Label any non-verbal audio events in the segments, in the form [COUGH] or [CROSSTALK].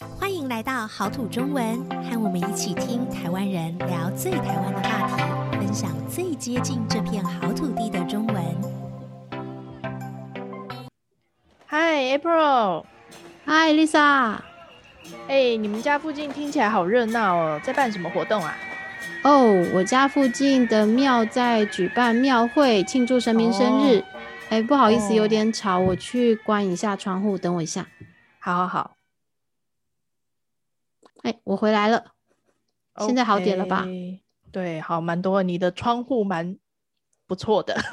欢迎来到好土中文，和我们一起听台湾人聊最台湾的话题，分享最接近这片好土地的中文。Hi，April。Hi，Lisa。哎，你们家附近听起来好热闹哦，在办什么活动啊？哦，oh, 我家附近的庙在举办庙会，庆祝神明生日。哎、oh. 不好意思，有点吵，oh. 我去关一下窗户，等我一下。好好好。哎，我回来了，Okay. 现在好点了吧？对，好，蛮多，你的窗户蛮不错的。[LAUGHS]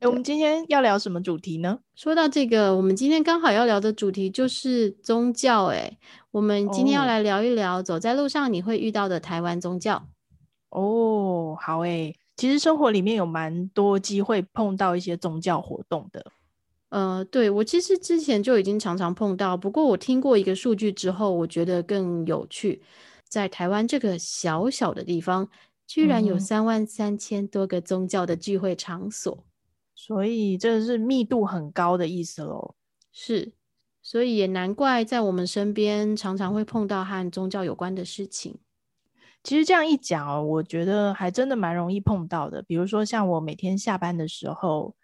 我们今天要聊什么主题呢？说到这个，我们今天刚好要聊的主题就是宗教。哎，我们今天要来聊一聊走在路上你会遇到的台湾宗教。哦，好哎，其实生活里面有蛮多机会碰到一些宗教活动的。呃，对，我其实之前就已经常常碰到，不过我听过一个数据之后，我觉得更有趣，在台湾这个小小的地方，居然有三万三千多个宗教的聚会场所。所以这是密度很高的意思喽，是，所以也难怪在我们身边常常会碰到和宗教有关的事情。其实这样一讲，我觉得还真的蛮容易碰到的。比如说像我每天下班的时候，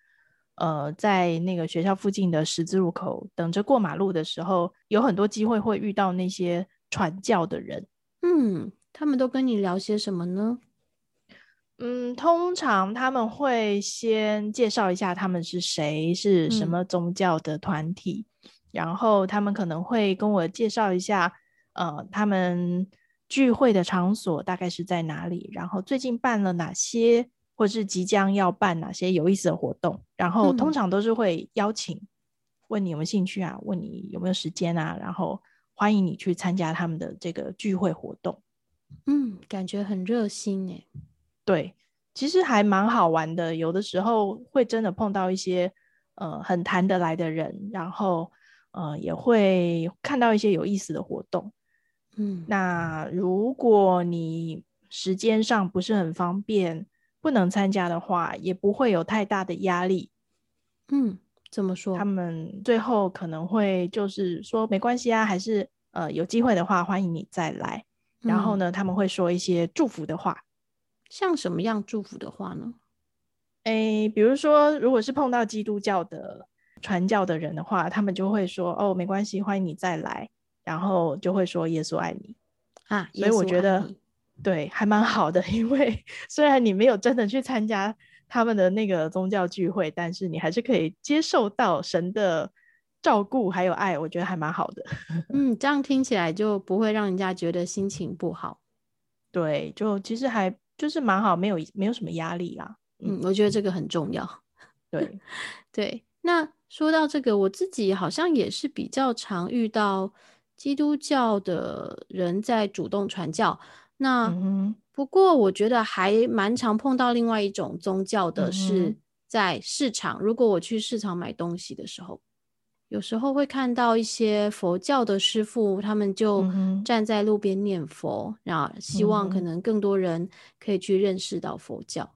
呃，在那个学校附近的十字路口等着过马路的时候，有很多机会会遇到那些传教的人。嗯，他们都跟你聊些什么呢？嗯，通常他们会先介绍一下他们是谁，是什么宗教的团体，嗯、然后他们可能会跟我介绍一下，呃，他们聚会的场所大概是在哪里，然后最近办了哪些，或是即将要办哪些有意思的活动，然后通常都是会邀请，问你有没有兴趣啊，问你有没有时间啊，然后欢迎你去参加他们的这个聚会活动。嗯，感觉很热心诶。对，其实还蛮好玩的。有的时候会真的碰到一些呃很谈得来的人，然后呃也会看到一些有意思的活动。嗯，那如果你时间上不是很方便，不能参加的话，也不会有太大的压力。嗯，怎么说？他们最后可能会就是说没关系啊，还是呃有机会的话，欢迎你再来。然后呢，嗯，他们会说一些祝福的话。像什么样祝福的话呢？诶，比如说，如果是碰到基督教的传教的人的话，他们就会说：“哦，没关系，欢迎你再来。”然后就会说：“耶稣爱你。”啊，所以我觉得对，还蛮好的。[LAUGHS] 因为虽然你没有真的去参加他们的那个宗教聚会，但是你还是可以接受到神的照顾还有爱，我觉得还蛮好的。[LAUGHS] 嗯，这样听起来就不会让人家觉得心情不好。对，就其实还。就是蛮好，没有没有什么压力啦。嗯，我觉得这个很重要。[LAUGHS] 对对，那说到这个，我自己好像也是比较常遇到基督教的人在主动传教。那、嗯、不过我觉得还蛮常碰到另外一种宗教的，是在市场。嗯、如果我去市场买东西的时候。有时候会看到一些佛教的师傅，他们就站在路边念佛，然后、嗯、希望可能更多人可以去认识到佛教。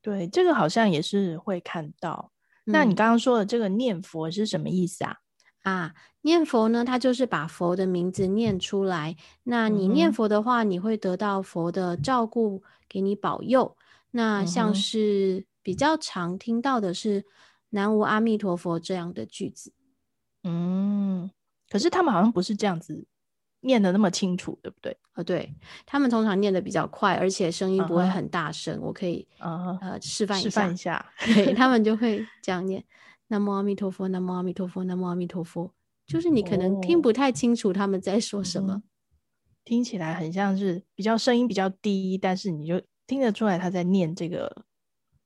对，这个好像也是会看到。嗯、那你刚刚说的这个念佛是什么意思啊？啊，念佛呢，它就是把佛的名字念出来。那你念佛的话，嗯、你会得到佛的照顾，给你保佑。那像是比较常听到的是“南无阿弥陀佛”这样的句子。嗯，可是他们好像不是这样子念的那么清楚，对不对？呃，对，他们通常念的比较快，而且声音不会很大声。Uh huh. 我可以、uh huh. 呃示范一下，示范一下，对，他们就会这样念：南无阿弥陀佛，南无阿弥陀佛，南无阿弥陀佛。就是你可能听不太清楚他们在说什么，oh. 听起来很像是比较声音比较低，但是你就听得出来他在念这个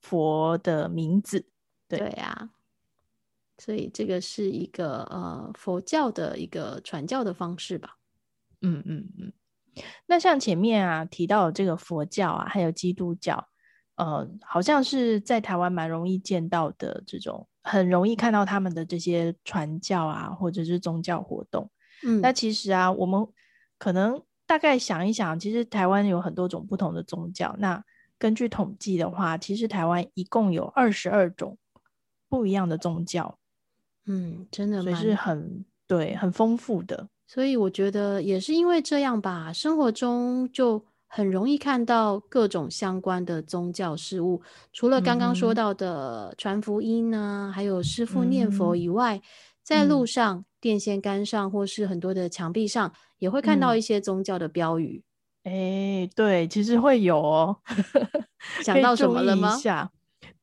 佛的名字。对对啊。所以这个是一个呃佛教的一个传教的方式吧。嗯嗯嗯。那像前面啊提到这个佛教啊，还有基督教，呃，好像是在台湾蛮容易见到的这种，很容易看到他们的这些传教啊，或者是宗教活动。嗯。那其实啊，我们可能大概想一想，其实台湾有很多种不同的宗教。那根据统计的话，其实台湾一共有二十二种不一样的宗教。嗯，真的，所以是很对，很丰富的。所以我觉得也是因为这样吧，生活中就很容易看到各种相关的宗教事物。除了刚刚说到的传福音啊，嗯、还有师父念佛以外，嗯、在路上、电线杆上或是很多的墙壁上，也会看到一些宗教的标语。哎、嗯欸，对，其实会有哦。[LAUGHS] 想到什么了吗？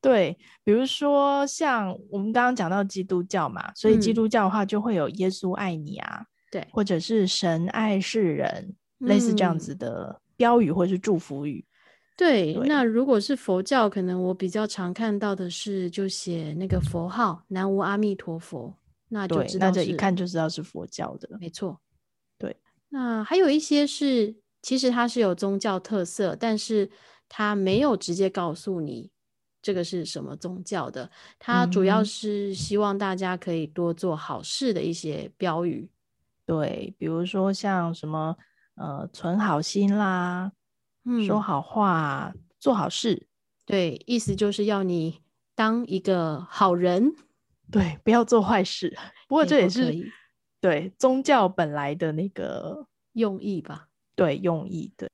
对，比如说像我们刚刚讲到基督教嘛，所以基督教的话就会有耶稣爱你啊。嗯对，或者是神爱世人，嗯、类似这样子的标语或是祝福语。对，对，那如果是佛教，可能我比较常看到的是，就写那个佛号“南无阿弥陀佛”，那就知道，那这一看就知道是佛教的。没错，对。那还有一些是，其实它是有宗教特色，但是它没有直接告诉你这个是什么宗教的。它主要是希望大家可以多做好事的一些标语。对，比如说像什么呃，存好心啦，嗯，说好话，做好事，对，意思就是要你当一个好人，对，不要做坏事。不过这也是对宗教本来的那个用意吧？对，用意。对，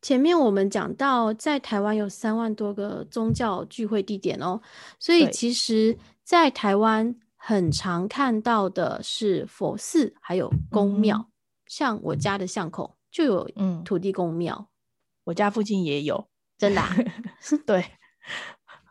前面我们讲到，在台湾有三万多个宗教聚会地点哦，所以其实，在台湾。很常看到的是佛寺，还有宫庙、嗯。像我家的巷口就有土地公庙、嗯，我家附近也有，真的、啊。[LAUGHS] 对，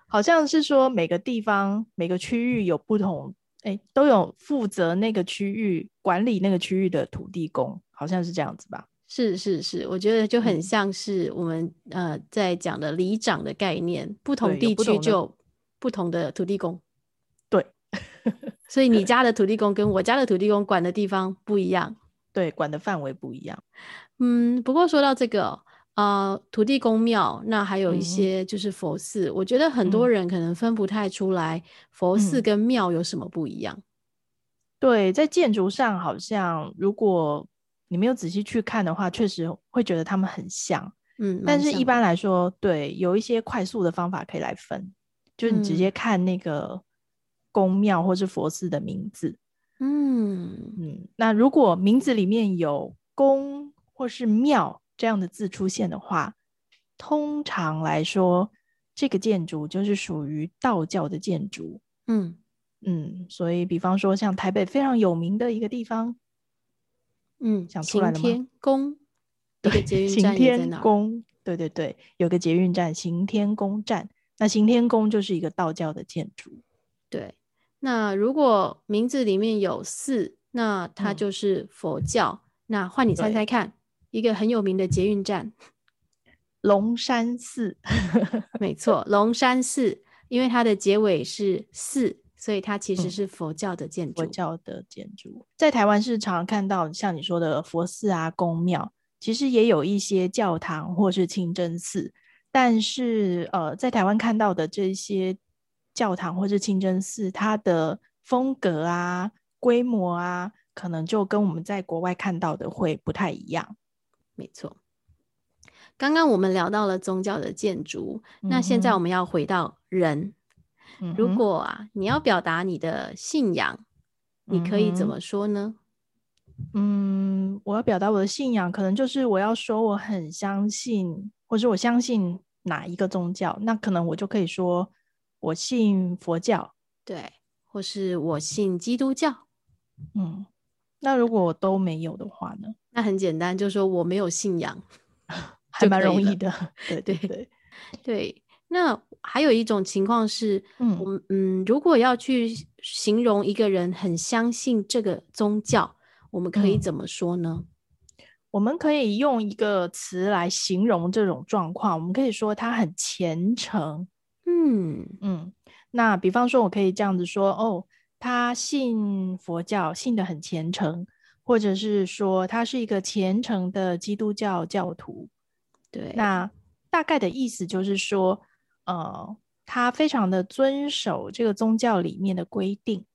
好像是说每个地方、每个区域有不同，哎、欸，都有负责那个区域管理那个区域的土地公，好像是这样子吧？是是是，我觉得就很像是我们、嗯、呃在讲的里长的概念，不同地区就不同的土地公。对所以你家的土地公跟我家的土地公管的地方不一样，对，管的范围不一样。嗯，不过说到这个，呃，土地公庙，那还有一些就是佛寺，嗯，我觉得很多人可能分不太出来佛寺跟庙有什么不一样。嗯，对，在建筑上好像如果你没有仔细去看的话，确实会觉得他们很像。嗯，但是一般来说，对，有一些快速的方法可以来分，就是你直接看那个。宫庙或是佛寺的名字，嗯嗯，那如果名字里面有宫或是庙这样的字出现的话，通常来说，这个建筑就是属于道教的建筑。嗯嗯，所以比方说像台北非常有名的一个地方，嗯，想出来了吗？天宫，对，行天宫，对对对，有个捷运站行天宫站，那行天宫就是一个道教的建筑，对。那如果名字里面有寺，那它就是佛教。嗯、那换你猜猜看，一个很有名的捷运站，龙山寺。[LAUGHS] 没错，龙山寺，因为它的结尾是寺，所以它其实是佛教的建筑。佛教的建筑，在台湾是常常看到像你说的佛寺啊、宫庙，其实也有一些教堂或是清真寺，但是呃，在台湾看到的这些。教堂或是清真寺，它的风格啊、规模啊，可能就跟我们在国外看到的会不太一样。没错，刚刚我们聊到了宗教的建筑，嗯，那现在我们要回到人。嗯、如果啊，你要表达你的信仰，嗯，你可以怎么说呢？嗯，我要表达我的信仰，可能就是我要说我很相信，或者我相信哪一个宗教，那可能我就可以说。我信佛教，对，或是我信基督教，嗯，那如果我都没有的话呢？那很简单，就是说我没有信仰，[LAUGHS] 还蛮容易的。对 [LAUGHS] 对对。那还有一种情况是，嗯，我嗯，如果要去形容一个人很相信这个宗教，我们可以怎么说呢？嗯，我们可以用一个词来形容这种状况，我们可以说他很虔诚。嗯嗯，那比方说，我可以这样子说哦，他信佛教，信的很虔诚，或者是说他是一个虔诚的基督教教徒。对，那大概的意思就是说，呃，他非常的遵守这个宗教里面的规定，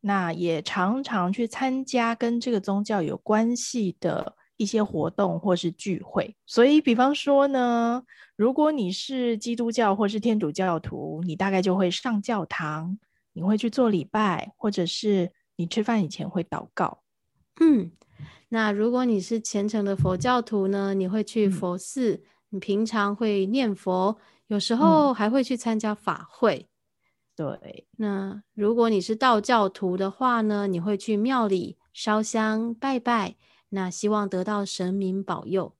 那也常常去参加跟这个宗教有关系的一些活动或是聚会。所以，比方说呢。如果你是基督教或是天主教徒，你大概就会上教堂，你会去做礼拜，或者是你吃饭以前会祷告。嗯，那如果你是虔诚的佛教徒呢，你会去佛寺，嗯、你平常会念佛，有时候还会去参加法会。嗯、对，那如果你是道教徒的话呢，你会去庙里烧香拜拜，那希望得到神明保佑。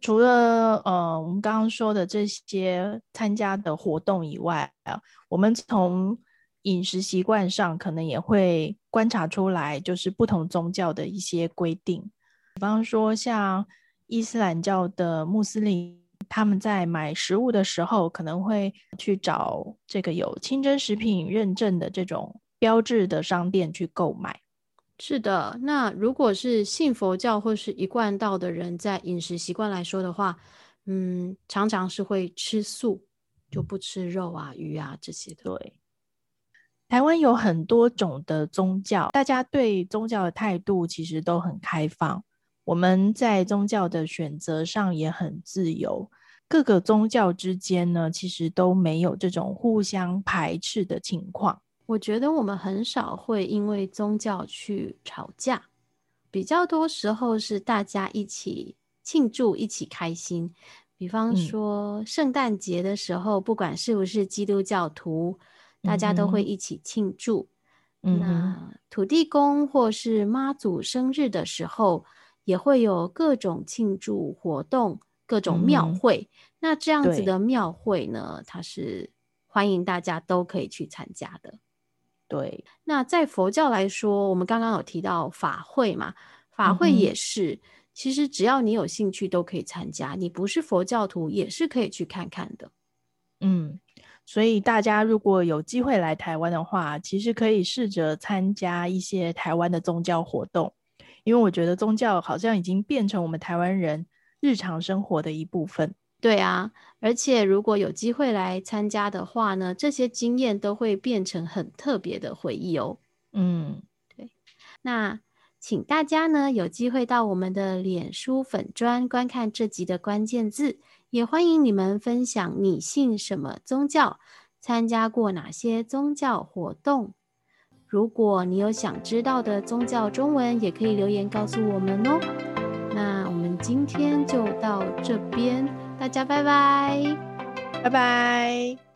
除了呃，我们刚刚说的这些参加的活动以外啊，我们从饮食习惯上可能也会观察出来，就是不同宗教的一些规定。比方说，像伊斯兰教的穆斯林，他们在买食物的时候，可能会去找这个有清真食品认证的这种标志的商店去购买。是的，那如果是信佛教或是一贯道的人，在饮食习惯来说的话，嗯，常常是会吃素，就不吃肉啊、鱼啊这些的。对，台湾有很多种的宗教，大家对宗教的态度其实都很开放，我们在宗教的选择上也很自由。各个宗教之间呢，其实都没有这种互相排斥的情况。我觉得我们很少会因为宗教去吵架，比较多时候是大家一起庆祝、一起开心。比方说圣诞节的时候，嗯、不管是不是基督教徒，大家都会一起庆祝。嗯、那土地公或是妈祖生日的时候，也会有各种庆祝活动、各种庙会。嗯、那这样子的庙会呢，它是欢迎大家都可以去参加的。对，那在佛教来说，我们刚刚有提到法会嘛，法会也是，嗯、其实只要你有兴趣都可以参加，你不是佛教徒也是可以去看看的。嗯，所以大家如果有机会来台湾的话，其实可以试着参加一些台湾的宗教活动，因为我觉得宗教好像已经变成我们台湾人日常生活的一部分。对啊，而且如果有机会来参加的话呢，这些经验都会变成很特别的回忆哦。嗯，对。那请大家呢有机会到我们的脸书粉砖观看这集的关键字，也欢迎你们分享你信什么宗教，参加过哪些宗教活动。如果你有想知道的宗教中文，也可以留言告诉我们哦。那我们今天就到这边。大家拜拜，拜拜。